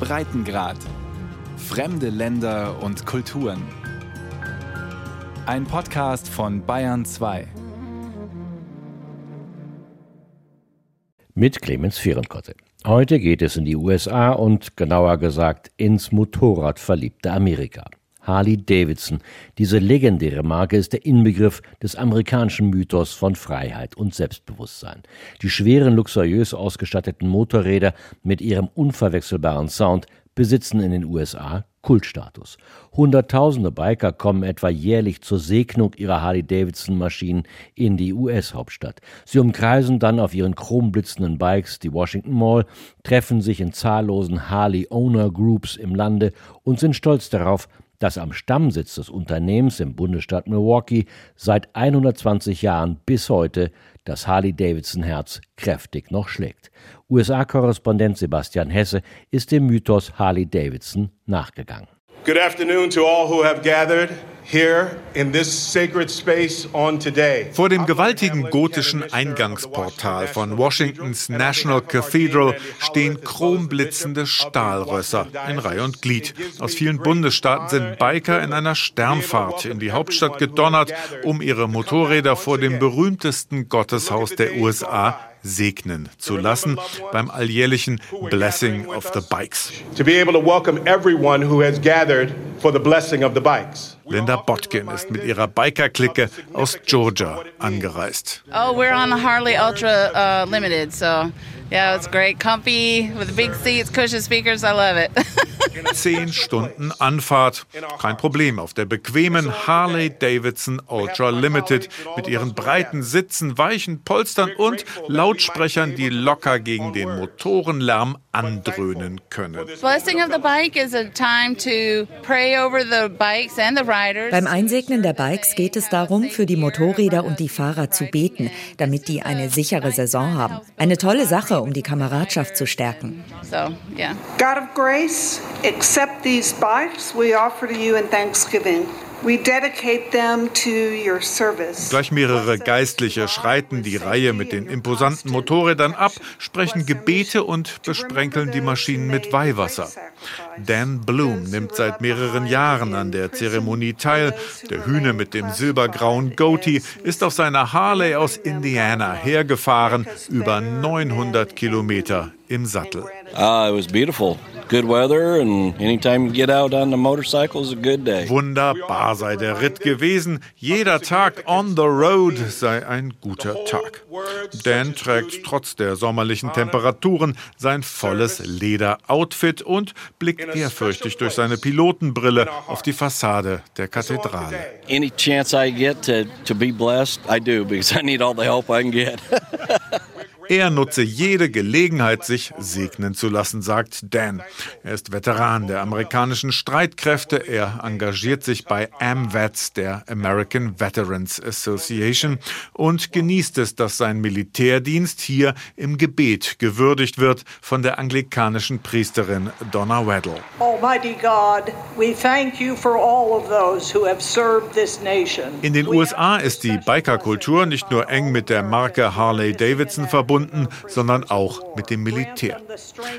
Breitengrad. Fremde Länder und Kulturen. Ein Podcast von Bayern 2. Mit Clemens Vierenkotte. Heute geht es in die USA und genauer gesagt ins Motorradverliebte Amerika. Harley Davidson. Diese legendäre Marke ist der Inbegriff des amerikanischen Mythos von Freiheit und Selbstbewusstsein. Die schweren, luxuriös ausgestatteten Motorräder mit ihrem unverwechselbaren Sound besitzen in den USA Kultstatus. Hunderttausende Biker kommen etwa jährlich zur Segnung ihrer Harley-Davidson-Maschinen in die US-Hauptstadt. Sie umkreisen dann auf ihren chromblitzenden Bikes die Washington Mall, treffen sich in zahllosen Harley-Owner-Groups im Lande und sind stolz darauf, dass am Stammsitz des Unternehmens im Bundesstaat Milwaukee seit 120 Jahren bis heute das Harley-Davidson-Herz kräftig noch schlägt. USA-Korrespondent Sebastian Hesse ist dem Mythos Harley-Davidson nachgegangen. Good afternoon to all who have gathered. Vor dem gewaltigen gotischen Eingangsportal von Washingtons National Cathedral stehen chromblitzende Stahlrösser in Reihe und Glied. Aus vielen Bundesstaaten sind Biker in einer Sternfahrt in die Hauptstadt gedonnert, um ihre Motorräder vor dem berühmtesten Gotteshaus der USA segnen zu lassen beim alljährlichen Blessing of the Bikes. To be able to welcome everyone who has gathered for the blessing of the bikes. Linda Botkin ist mit ihrer Biker-Clique aus Georgia angereist. Oh, we're on the Harley Ultra uh, Limited, so yeah, it's great, comfy with big seats, cushion speakers. I love it. Zehn Stunden Anfahrt. Kein Problem auf der bequemen Harley Davidson Ultra Limited mit ihren breiten Sitzen, weichen Polstern und Lautsprechern, die locker gegen den Motorenlärm andröhnen können. Beim Einsegnen der Bikes geht es darum, für die Motorräder und die Fahrer zu beten, damit die eine sichere Saison haben. Eine tolle Sache, um die Kameradschaft zu stärken. So, yeah. God of grace, accept these bikes we offer to you in thanksgiving. Gleich mehrere Geistliche schreiten die Reihe mit den imposanten Motorrädern ab, sprechen Gebete und besprenkeln die Maschinen mit Weihwasser. Dan Bloom nimmt seit mehreren Jahren an der Zeremonie teil. Der Hühne mit dem silbergrauen Goatee ist auf seiner Harley aus Indiana hergefahren, über 900 Kilometer im Sattel. Ah, it was beautiful. Good weather and anytime you get out on the motorcycle is a good day. Wunderbar sei der Ritt gewesen. Jeder Tag on the road sei ein guter Tag. Dan trägt trotz der sommerlichen Temperaturen sein volles Lederoutfit und blickt ehrfürchtig durch seine Pilotenbrille auf die Fassade der Kathedrale. Any chance I get to, to be blessed, I do because I need all the help I can get. Er nutze jede Gelegenheit, sich segnen zu lassen, sagt Dan. Er ist Veteran der amerikanischen Streitkräfte. Er engagiert sich bei AMVETS, der American Veterans Association, und genießt es, dass sein Militärdienst hier im Gebet gewürdigt wird von der anglikanischen Priesterin Donna Weddle. Almighty God, we thank you for all of those who have served this nation. In den USA ist die Bikerkultur nicht nur eng mit der Marke Harley Davidson verbunden, verbunden, sondern auch mit dem Militär.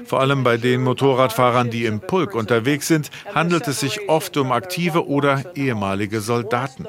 Vor allem bei den Motorradfahrern, die im Pulk unterwegs sind, handelt es sich oft um aktive oder ehemalige Soldaten.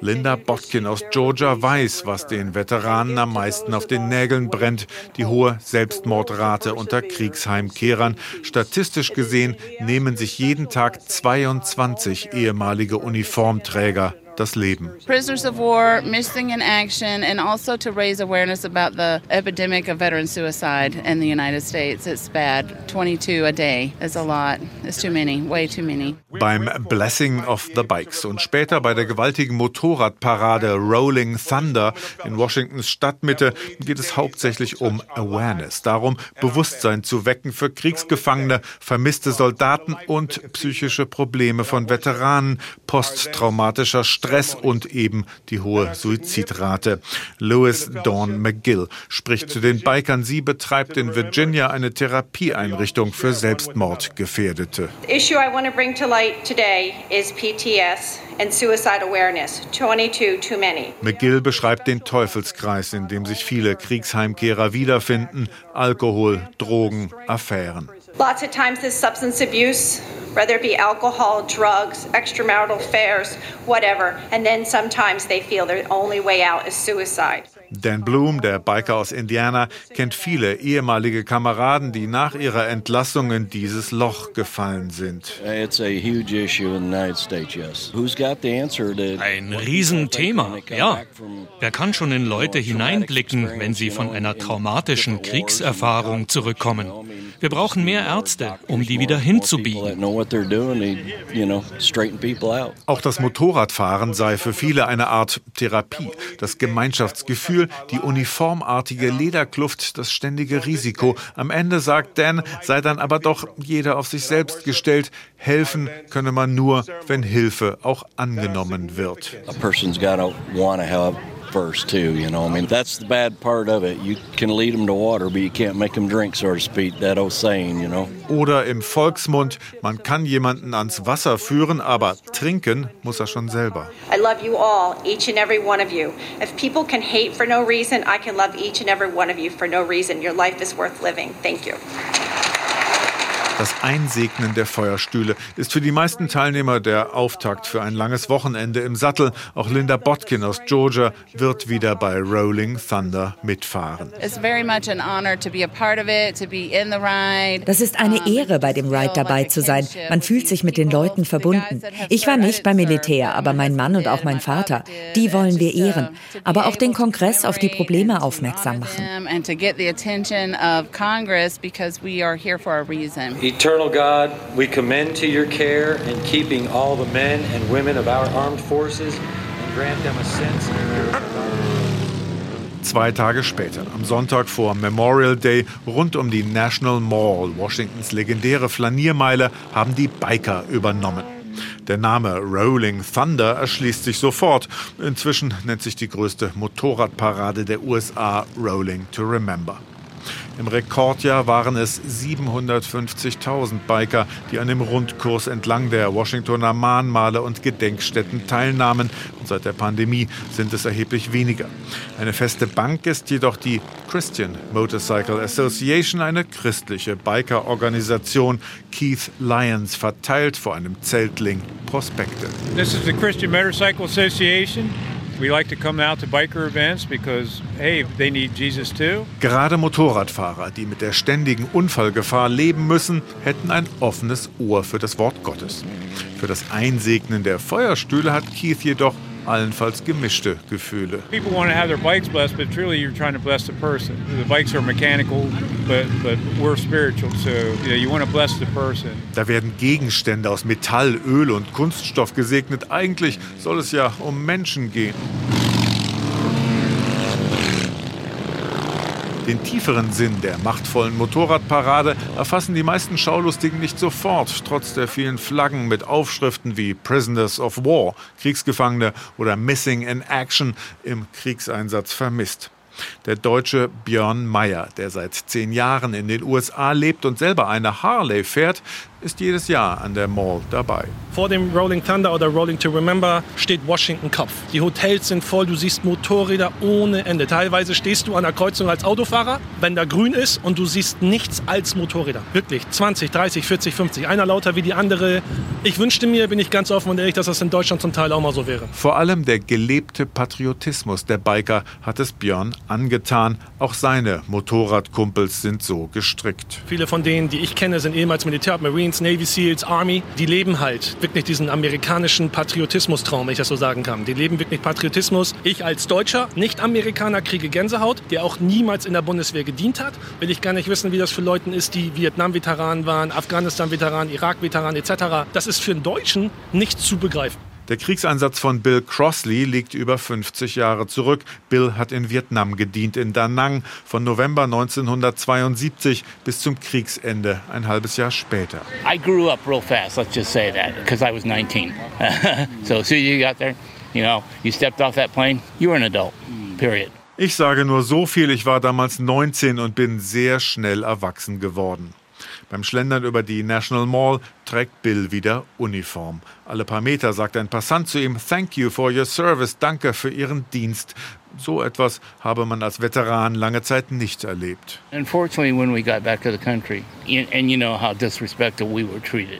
Linda Botkin aus Georgia weiß, was den Veteranen am meisten auf den Nägeln brennt, die hohe Selbstmordrate unter Kriegsheimkehrern. Statistisch gesehen nehmen sich jeden Tag 22 ehemalige Uniformträger das Leben. Prisoners of war, missing in action, and also to raise awareness about the epidemic of veteran suicide in the United States. It's bad. 22 a day is a lot. It's too many, way too many. Beim Blessing of the Bikes und später bei der gewaltigen Motorradparade Rolling Thunder in Washingtons Stadtmitte geht es hauptsächlich um Awareness, darum Bewusstsein zu wecken für Kriegsgefangene, vermisste Soldaten und psychische Probleme von Veteranen, posttraumatischer Stress und eben die hohe Suizidrate. Louis Dawn McGill spricht zu den Bikern. Sie betreibt in Virginia eine Therapieeinrichtung für Selbstmordgefährdete. The issue I want to bring to light today is PTS and suicide awareness. 22 too many. McGill beschreibt den Teufelskreis, in dem sich viele Kriegsheimkehrer wiederfinden: Alkohol, Drogen, Affären. Lots of times this substance abuse, whether it be alcohol, drugs, extramarital affairs, whatever, and then sometimes they feel their only way out is suicide. Dan Bloom, der Biker aus Indiana, kennt viele ehemalige Kameraden, die nach ihrer Entlassung in dieses Loch gefallen sind. Ein Riesenthema, ja. Wer kann schon in Leute hineinblicken, wenn sie von einer traumatischen Kriegserfahrung zurückkommen? Wir brauchen mehr Ärzte, um die wieder hinzubiegen. Auch das Motorradfahren sei für viele eine Art Therapie. Das Gemeinschaftsgefühl, die uniformartige Lederkluft, das ständige Risiko. Am Ende, sagt Dan, sei dann aber doch jeder auf sich selbst gestellt. Helfen könne man nur, wenn Hilfe auch angenommen wird. A person's gotta wanna help first too. You know, I mean that's the bad part of it. You can lead them to water, but you can't make them drink, so to speak. That old saying, you know. Oder im Volksmund, man kann jemanden ans Wasser führen, aber trinken muss er schon selber. I love you all, each and every one of you. If people can hate for no reason, I can love each and every one of you for no reason. Your life is worth living. Thank you. Das Einsegnen der Feuerstühle ist für die meisten Teilnehmer der Auftakt für ein langes Wochenende im Sattel. Auch Linda Botkin aus Georgia wird wieder bei Rolling Thunder mitfahren. Das ist eine Ehre, bei dem Ride dabei zu sein. Man fühlt sich mit den Leuten verbunden. Ich war nicht beim Militär, aber mein Mann und auch mein Vater, die wollen wir ehren. Aber auch den Kongress auf die Probleme aufmerksam machen. Eternal God, we commend to your care in keeping all the men and women of our armed forces and grant them a sense Zwei Tage später, am Sonntag vor Memorial Day, rund um die National Mall, Washingtons legendäre Flaniermeile, haben die Biker übernommen. Der Name Rolling Thunder erschließt sich sofort. Inzwischen nennt sich die größte Motorradparade der USA Rolling to Remember. Im Rekordjahr waren es 750.000 Biker, die an dem Rundkurs entlang der Washingtoner Mahnmale und Gedenkstätten teilnahmen. Und seit der Pandemie sind es erheblich weniger. Eine feste Bank ist jedoch die Christian Motorcycle Association, eine christliche Biker-Organisation. Keith Lyons verteilt vor einem Zeltling Prospekte. This is the Christian Motorcycle Association. Gerade Motorradfahrer, die mit der ständigen Unfallgefahr leben müssen, hätten ein offenes Ohr für das Wort Gottes. Für das Einsegnen der Feuerstühle hat Keith jedoch allenfalls gemischte Gefühle. People want to have their bikes blessed, but truly you're trying to bless the person. The bikes are mechanical, but but we're spiritual, so you, know, you want to bless the person. Da werden Gegenstände aus Metall, Öl und Kunststoff gesegnet. Eigentlich soll es ja um Menschen gehen. Den tieferen Sinn der machtvollen Motorradparade erfassen die meisten Schaulustigen nicht sofort, trotz der vielen Flaggen mit Aufschriften wie Prisoners of War, Kriegsgefangene oder Missing in Action im Kriegseinsatz vermisst. Der Deutsche Björn Meyer, der seit zehn Jahren in den USA lebt und selber eine Harley fährt, ist jedes Jahr an der Mall dabei. Vor dem Rolling Thunder oder Rolling to Remember steht Washington Kopf. Die Hotels sind voll, du siehst Motorräder ohne Ende. Teilweise stehst du an der Kreuzung als Autofahrer, wenn da grün ist und du siehst nichts als Motorräder. Wirklich 20, 30, 40, 50. Einer lauter wie die andere. Ich wünschte mir, bin ich ganz offen und ehrlich, dass das in Deutschland zum Teil auch mal so wäre. Vor allem der gelebte Patriotismus der Biker hat es Björn angetan. Auch seine Motorradkumpels sind so gestrickt. Viele von denen, die ich kenne, sind ehemals Militär, Marines, Marines, Navy SEALs, Army, die leben halt wirklich diesen amerikanischen Patriotismus-Traum, wenn ich das so sagen kann. Die leben wirklich Patriotismus. Ich als Deutscher, Nicht-Amerikaner, kriege Gänsehaut, der auch niemals in der Bundeswehr gedient hat. Will ich gar nicht wissen, wie das für Leute ist, die Vietnam-Veteranen waren, Afghanistan-Veteranen, Irak-Veteranen etc. Das ist für einen Deutschen nicht zu begreifen. Der Kriegseinsatz von Bill Crossley liegt über 50 Jahre zurück. Bill hat in Vietnam gedient, in Da Nang, von November 1972 bis zum Kriegsende, ein halbes Jahr später. I grew up real fast, let's just say that, because I was 19. so as soon as you got there, you know, you stepped off that plane, you were an adult, period. Ich sage nur so viel, ich war damals 19 und bin sehr schnell erwachsen geworden. Beim Schlendern über die National Mall trägt Bill wieder Uniform. Alle paar Meter sagt ein Passant zu ihm, Thank you for your service, danke für Ihren Dienst. So etwas habe man als Veteran lange Zeit nicht erlebt.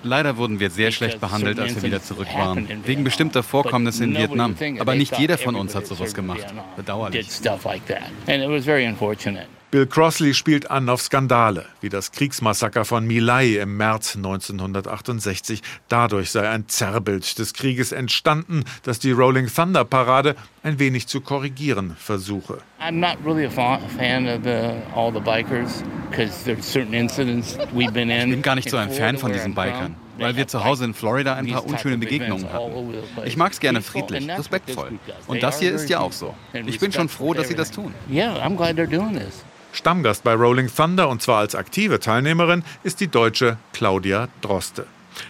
Leider wurden wir sehr schlecht behandelt, als wir wieder zurück waren, wegen bestimmter Vorkommnisse in Vietnam. Aber nicht jeder von uns hat sowas gemacht. Bedauerlich. Bill Crossley spielt an auf Skandale, wie das Kriegsmassaker von My Lai im März 1968. Dadurch sei ein Zerrbild des Krieges entstanden, das die Rolling Thunder Parade ein wenig zu korrigieren versuche. I'm not really a fan of the, all the bikers because there's certain incidents we've been in. Ich bin gar nicht so ein Fan von diesen Bikern weil wir zu Hause in Florida ein paar unschöne Begegnungen hatten. Ich mag es gerne friedlich, respektvoll. Und das hier ist ja auch so. Ich bin schon froh, dass sie das tun. Yeah, I'm glad they're doing this. Stammgast bei Rolling Thunder und zwar als aktive Teilnehmerin ist die Deutsche Claudia Droste.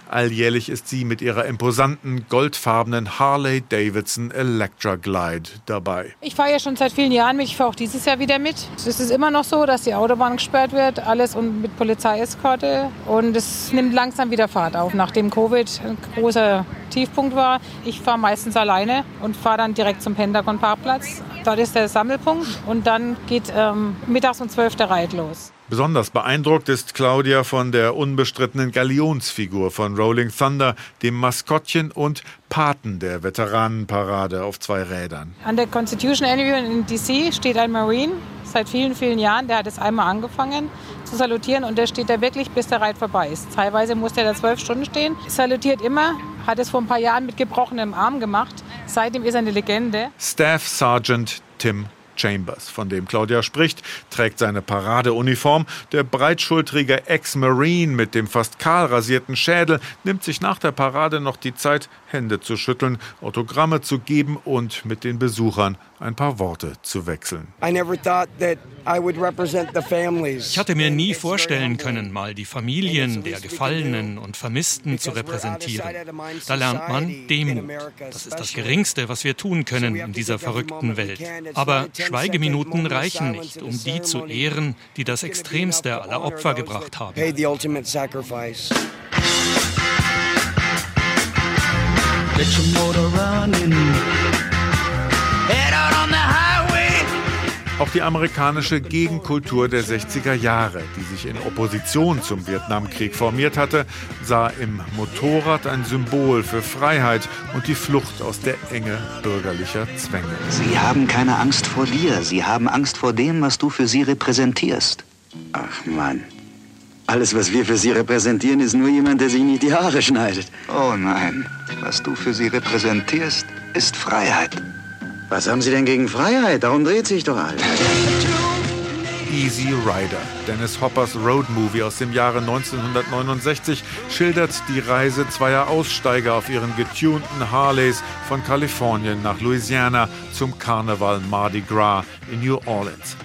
Alljährlich ist sie mit ihrer imposanten goldfarbenen Harley Davidson Electra Glide dabei. Ich fahre ja schon seit vielen Jahren mit. Ich fahre auch dieses Jahr wieder mit. Es ist immer noch so, dass die Autobahn gesperrt wird, alles und mit Polizeieskorte. Und es nimmt langsam wieder Fahrt auf, nachdem Covid ein großer Tiefpunkt war. Ich fahre meistens alleine und fahre dann direkt zum Pentagon-Parkplatz. Dort ist der Sammelpunkt und dann geht ähm, mittags um 12 der Reit los. Besonders beeindruckt ist Claudia von der unbestrittenen Galionsfigur von Rolling Thunder, dem Maskottchen und Paten der Veteranenparade auf zwei Rädern. An der Constitution Avenue in DC steht ein Marine seit vielen, vielen Jahren. Der hat es einmal angefangen zu salutieren und der steht da wirklich, bis der Reit vorbei ist. Teilweise muss der da zwölf Stunden stehen. Salutiert immer, hat es vor ein paar Jahren mit gebrochenem Arm gemacht. Seitdem ist er eine Legende. Staff Sergeant Tim Chambers, von dem Claudia spricht, trägt seine Paradeuniform. Der breitschultrige Ex-Marine mit dem fast kahl rasierten Schädel nimmt sich nach der Parade noch die Zeit, Hände zu schütteln, Autogramme zu geben und mit den Besuchern ein paar Worte zu wechseln. Ich hatte mir nie vorstellen können, mal die Familien der Gefallenen und Vermissten zu repräsentieren. Da lernt man Demut. Das ist das Geringste, was wir tun können in dieser verrückten Welt. Aber Schweigeminuten reichen nicht, um die zu ehren, die das Extremste aller Opfer gebracht haben. Get your motor running. Die amerikanische Gegenkultur der 60er Jahre, die sich in Opposition zum Vietnamkrieg formiert hatte, sah im Motorrad ein Symbol für Freiheit und die Flucht aus der Enge bürgerlicher Zwänge. Sie haben keine Angst vor dir, sie haben Angst vor dem, was du für sie repräsentierst. Ach Mann. Alles, was wir für Sie repräsentieren, ist nur jemand, der sich nicht die Haare schneidet. Oh nein, was du für sie repräsentierst, ist Freiheit. Was haben Sie denn gegen Freiheit? Darum dreht sich doch alles. Easy Rider, Dennis Hoppers Roadmovie aus dem Jahre 1969, schildert die Reise zweier Aussteiger auf ihren getunten Harleys von Kalifornien nach Louisiana zum Karneval Mardi Gras in New Orleans.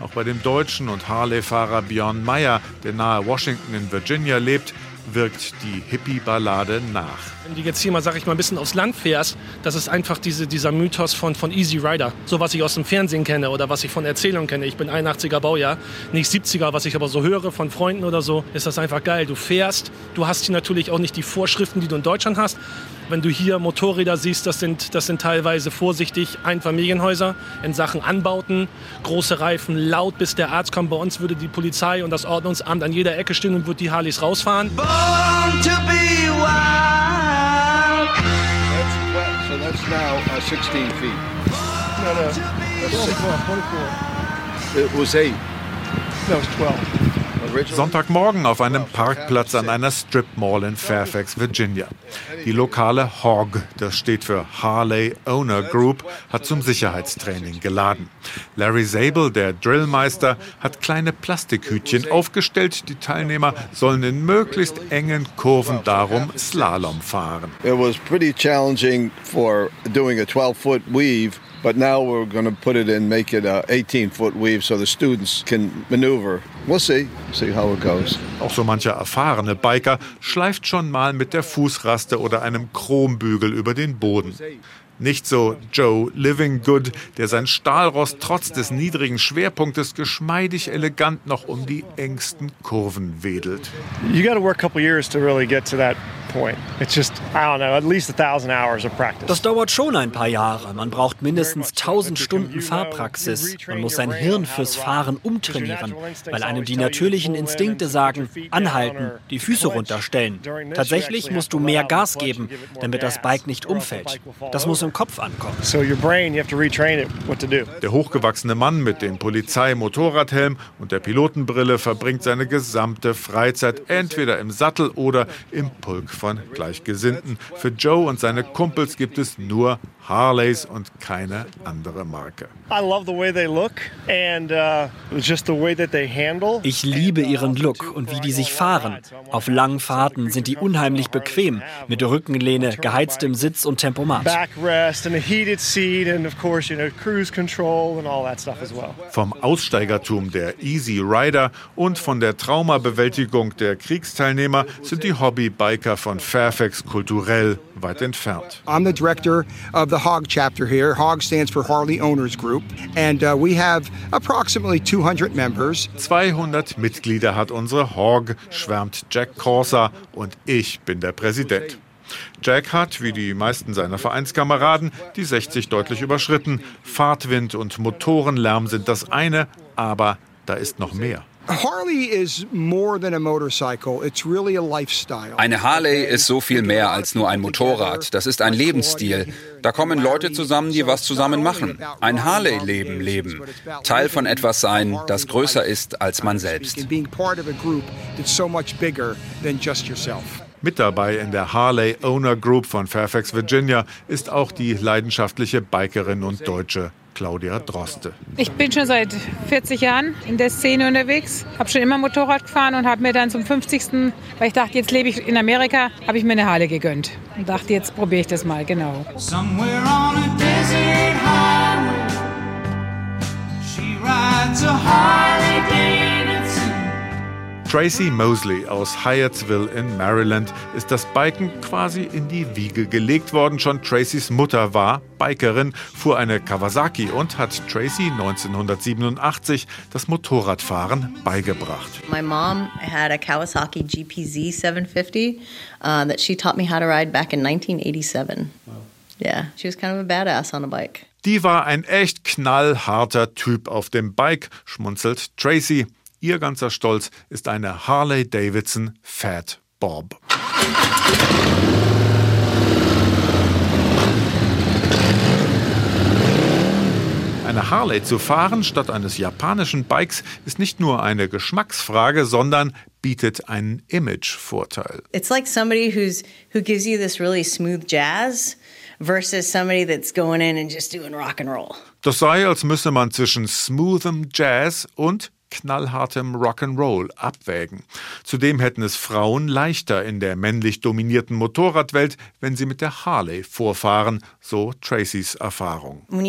Auch bei dem Deutschen und Harley-Fahrer Björn Meyer, der nahe Washington in Virginia lebt, wirkt die Hippie-Ballade nach. Wenn du jetzt hier mal, sag ich mal, ein bisschen aufs Land fährst, das ist einfach diese, dieser Mythos von, von Easy Rider. So, was ich aus dem Fernsehen kenne oder was ich von Erzählungen kenne. Ich bin 81er Baujahr, nicht 70er, was ich aber so höre von Freunden oder so, ist das einfach geil. Du fährst, du hast hier natürlich auch nicht die Vorschriften, die du in Deutschland hast. Wenn du hier Motorräder siehst, das sind, das sind teilweise vorsichtig Einfamilienhäuser in Sachen Anbauten, große Reifen, laut, bis der Arzt kommt. Bei uns würde die Polizei und das Ordnungsamt an jeder Ecke stehen und würde die Harleys rausfahren. Born to be wild. That's, now uh, 16 feet. No, no, that's 24, 24. It was 8. No, it's 12. Sonntagmorgen auf einem Parkplatz an einer Strip Mall in Fairfax, Virginia. Die lokale HOG, das steht für Harley Owner Group, hat zum Sicherheitstraining geladen. Larry Zabel, der Drillmeister, hat kleine Plastikhütchen aufgestellt. Die Teilnehmer sollen in möglichst engen Kurven darum Slalom fahren. It was pretty challenging for doing a 12-foot weave But now we're going to put it in, make it a 18 foot weave so the students can maneuver. We'll see, see how it goes. Auch so mancher erfahrene Biker schleift schon mal mit der Fußraste oder einem Chrombügel über den Boden. Nicht so Joe Livinggood, der sein Stahlrost trotz des niedrigen Schwerpunktes geschmeidig elegant noch um die engsten Kurven wedelt. You got to work a couple years to really get to that das dauert schon ein paar Jahre. Man braucht mindestens 1000 Stunden Fahrpraxis. Man muss sein Hirn fürs Fahren umtrainieren, weil einem die natürlichen Instinkte sagen, anhalten, die Füße runterstellen. Tatsächlich musst du mehr Gas geben, damit das Bike nicht umfällt. Das muss im Kopf ankommen. Der hochgewachsene Mann mit dem Polizei-Motorradhelm und der Pilotenbrille verbringt seine gesamte Freizeit entweder im Sattel oder im Pulk von Gleichgesinnten. Für Joe und seine Kumpels gibt es nur Harleys und keine andere Marke. Uh, ich liebe ihren Look und wie die sich fahren. Auf langen Fahrten sind die unheimlich bequem, mit Rückenlehne, geheiztem Sitz und Tempomat. Vom Aussteigertum der Easy Rider und von der Traumabewältigung der Kriegsteilnehmer sind die Hobbybiker von Fairfax kulturell weit entfernt. I'm the director of the Hog chapter here. Hog stands for Harley Owners Group and uh, we have approximately 200 members. 200 Mitglieder hat unsere Hog, schwärmt Jack Corsa und ich bin der Präsident. Jack hat, wie die meisten seiner Vereinskameraden, die 60 deutlich überschritten. Fahrtwind und Motorenlärm sind das eine, aber da ist noch mehr. Eine Harley ist so viel mehr als nur ein Motorrad. Das ist ein Lebensstil. Da kommen Leute zusammen, die was zusammen machen. Ein Harley-Leben leben. Teil von etwas sein, das größer ist als man selbst. Mit dabei in der Harley Owner Group von Fairfax, Virginia, ist auch die leidenschaftliche Bikerin und Deutsche Claudia Droste. Ich bin schon seit 40 Jahren in der Szene unterwegs, habe schon immer Motorrad gefahren und habe mir dann zum 50. weil ich dachte, jetzt lebe ich in Amerika, habe ich mir eine Harley gegönnt und dachte, jetzt probiere ich das mal, genau. Somewhere on a desert highway, she rides a Harley Tracy Mosley aus Hyattsville in Maryland ist das Biken quasi in die Wiege gelegt worden. Schon Tracys Mutter war Bikerin, fuhr eine Kawasaki und hat Tracy 1987 das Motorradfahren beigebracht. My mom had a Kawasaki GPZ 750 uh, that she taught me how to ride back in 1987. Wow. Yeah, she was kind of a badass on a bike. Die war ein echt knallharter Typ auf dem Bike, schmunzelt Tracy. Ihr ganzer Stolz ist eine Harley Davidson Fat Bob. Eine Harley zu fahren statt eines japanischen Bikes ist nicht nur eine Geschmacksfrage, sondern bietet einen Imagevorteil. It's like somebody who's who gives you this really smooth jazz versus somebody that's going in and just doing rock and roll. Das sei, als müsse man zwischen smoothem Jazz und knallhartem Rock'n'Roll abwägen. Zudem hätten es Frauen leichter in der männlich dominierten Motorradwelt, wenn sie mit der Harley vorfahren, so Tracys Erfahrung. Wenn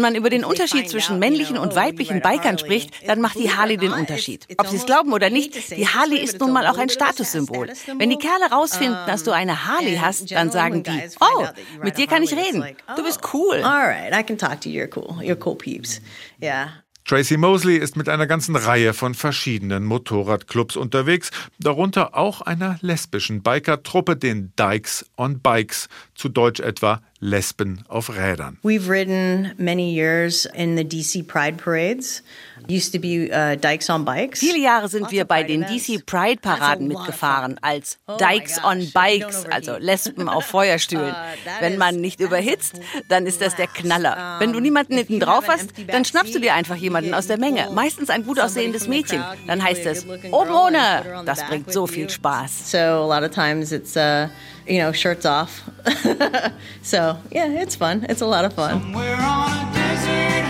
man über den Unterschied zwischen männlichen und weiblichen Bikern spricht, dann macht die Harley den Unterschied. Ob sie es glauben oder nicht, die Harley ist nun mal auch ein Statussymbol. Wenn die Kerle rausfinden, dass du eine Harley hast, dann sagen die, oh, mit dir kann ich reden. Du bist cool. All right, I can talk to you. You're cool. You're cool peeps. Yeah. Tracy Mosley ist mit einer ganzen Reihe von verschiedenen Motorradclubs unterwegs, darunter auch einer lesbischen Bikertruppe, den Dykes on Bikes, zu Deutsch etwa Lesben auf Rädern. We've ridden many years in the DC Pride parades. Used to be uh, Dykes on Bikes. Viele Jahre sind wir bei den DC Pride Paraden mitgefahren als oh Dykes on Bikes, also Lesben auf Feuerstühlen. Uh, Wenn man nicht überhitzt, dann ist das der Knaller. Wenn du niemanden hinten drauf hast, dann schnappst du dir einfach jemanden aus der Menge, meistens ein gut aussehendes Mädchen. Dann heißt es oben ohne. Das bringt so viel Spaß. So a lot of times it's uh, you know, shirts off. so, yeah, it's fun. It's a lot of fun.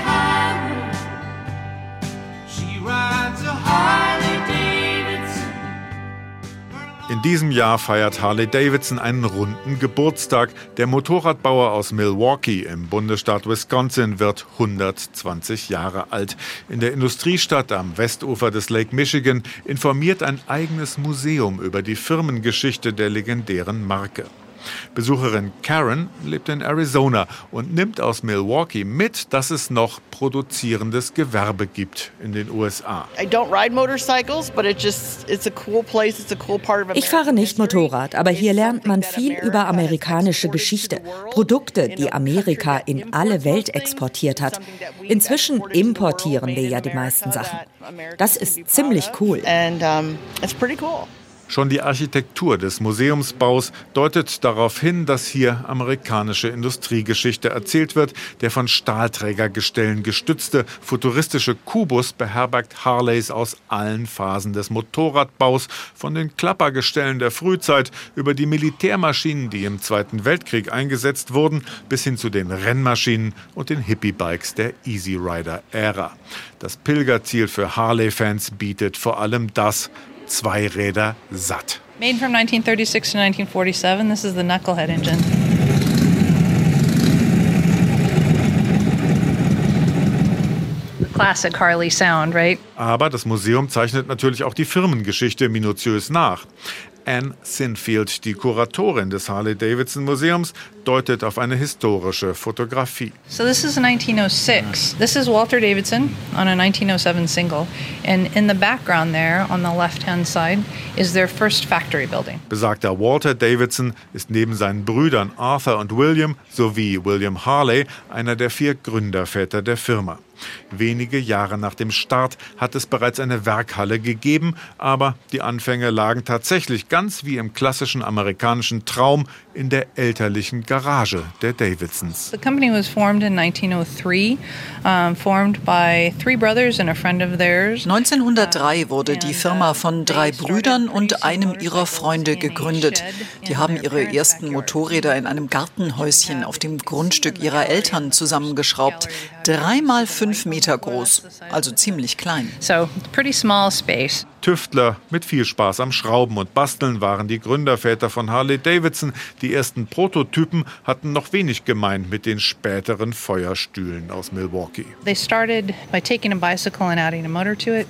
Highway, she rides a Harley In diesem Jahr feiert Harley Davidson einen runden Geburtstag. Der Motorradbauer aus Milwaukee im Bundesstaat Wisconsin wird 120 Jahre alt. In der Industriestadt am Westufer des Lake Michigan informiert ein eigenes Museum über die Firmengeschichte der legendären Marke. Besucherin Karen lebt in Arizona und nimmt aus Milwaukee mit, dass es noch produzierendes Gewerbe gibt in den USA. Ich fahre nicht Motorrad, aber hier lernt man viel über amerikanische Geschichte, Produkte, die Amerika in alle Welt exportiert hat. Inzwischen importieren wir ja die meisten Sachen. Das ist ziemlich cool. Schon die Architektur des Museumsbaus deutet darauf hin, dass hier amerikanische Industriegeschichte erzählt wird. Der von Stahlträgergestellen gestützte futuristische Kubus beherbergt Harleys aus allen Phasen des Motorradbaus, von den Klappergestellen der Frühzeit über die Militärmaschinen, die im Zweiten Weltkrieg eingesetzt wurden, bis hin zu den Rennmaschinen und den Hippie-Bikes der Easy Rider-Ära. Das Pilgerziel für Harley-Fans bietet vor allem das, Zweiräder satt. Made from 1936 to 1947, this is the Knucklehead engine. Classic Harley sound, right? Aber das Museum zeichnet natürlich auch die Firmengeschichte minutiös nach. Anne Sinfield, die Kuratorin des Harley-Davidson Museums, deutet auf eine historische Fotografie. So this is 1906. This is Walter Davidson on a 1907 single and in the background there on the left-hand side is their first factory building. Besagter Walter Davidson ist neben seinen Brüdern Arthur und William sowie William Harley einer der vier Gründerväter der Firma. Wenige Jahre nach dem Start hat es bereits eine Werkhalle gegeben, aber die Anfänge lagen tatsächlich ganz wie im klassischen amerikanischen Traum in der elterlichen Garage der Davidsons. The company was formed in 1903, um, formed by three brothers and a friend of theirs. 1903 wurde die Firma von drei Brüdern und einem ihrer Freunde gegründet. Die haben ihre ersten Motorräder in einem Gartenhäuschen auf dem Grundstück ihrer Eltern zusammengeschraubt. Dreimal fünf Meter groß, also ziemlich klein. So, pretty small space. Tüftler mit viel Spaß am Schrauben und Basteln waren die Gründerväter von Harley Davidson. Die ersten Prototypen hatten noch wenig gemein mit den späteren Feuerstühlen aus Milwaukee.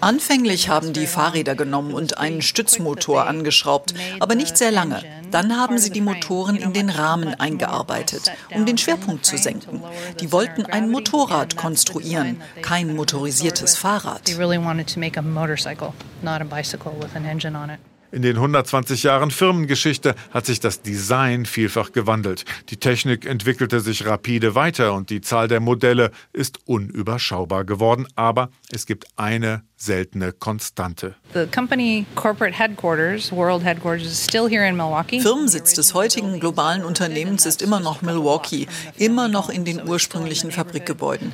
Anfänglich haben die Fahrräder genommen und einen Stützmotor angeschraubt, aber nicht sehr lange. Dann haben sie die Motoren in den Rahmen eingearbeitet, um den Schwerpunkt zu senken. Die wollten ein Motorrad konstruieren, kein motorisiertes Fahrrad. In den 120 Jahren Firmengeschichte hat sich das Design vielfach gewandelt. Die Technik entwickelte sich rapide weiter und die Zahl der Modelle ist unüberschaubar geworden. Aber es gibt eine seltene Konstante. Firmensitz des heutigen globalen Unternehmens ist immer noch Milwaukee, immer noch in den ursprünglichen Fabrikgebäuden.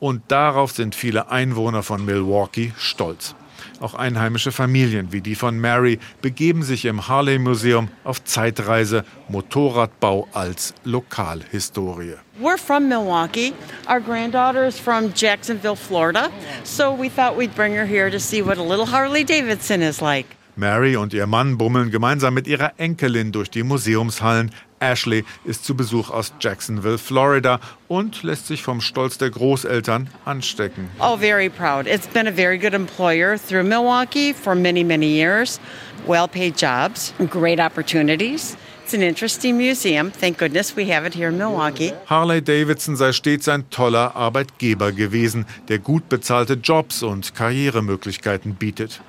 Und darauf sind viele Einwohner von Milwaukee stolz. Auch einheimische Familien wie die von Mary begeben sich im Harley Museum auf Zeitreise Motorradbau als Lokalhistorie. We're from Milwaukee. Our granddaughter is from Jacksonville, Florida. So we thought we'd bring her here to see what a little Harley Davidson is like. Mary und ihr Mann bummeln gemeinsam mit ihrer Enkelin durch die Museumshallen. Ashley ist zu Besuch aus Jacksonville, Florida und lässt sich vom Stolz der Großeltern anstecken. Oh, very proud. It's been a very good employer through Milwaukee for many, many years. Well-paid jobs, great opportunities. It's an interesting museum. Thank goodness we have it here in Milwaukee. Harley Davidson sei stets ein toller Arbeitgeber gewesen, der gut bezahlte Jobs und Karrieremöglichkeiten bietet.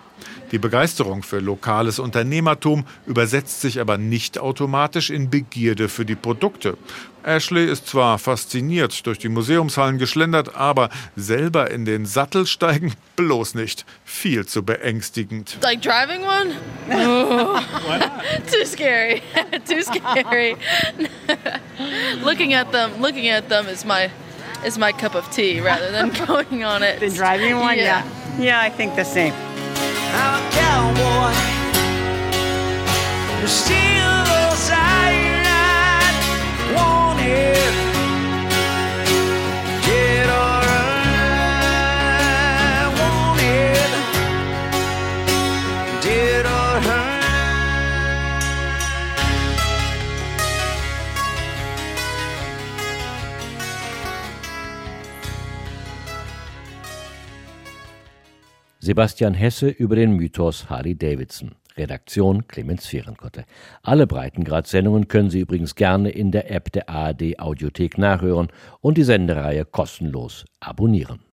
Die Begeisterung für lokales Unternehmertum übersetzt sich aber nicht automatisch in Begierde für die Produkte. Ashley ist zwar fasziniert durch die Museumshallen geschlendert, aber selber in den Sattel steigen bloß nicht. Viel zu beängstigend. Like driving one? Oh. Too scary. Too scary. looking at them, looking at them is my is my cup of tea rather than going on it. Than driving one? Yeah. yeah. Yeah, I think the same. I'm a cowboy. Still Sebastian Hesse über den Mythos Harley Davidson. Redaktion Clemens Fehrenkotte. Alle Breitengrad-Sendungen können Sie übrigens gerne in der App der ARD Audiothek nachhören und die Sendereihe kostenlos abonnieren.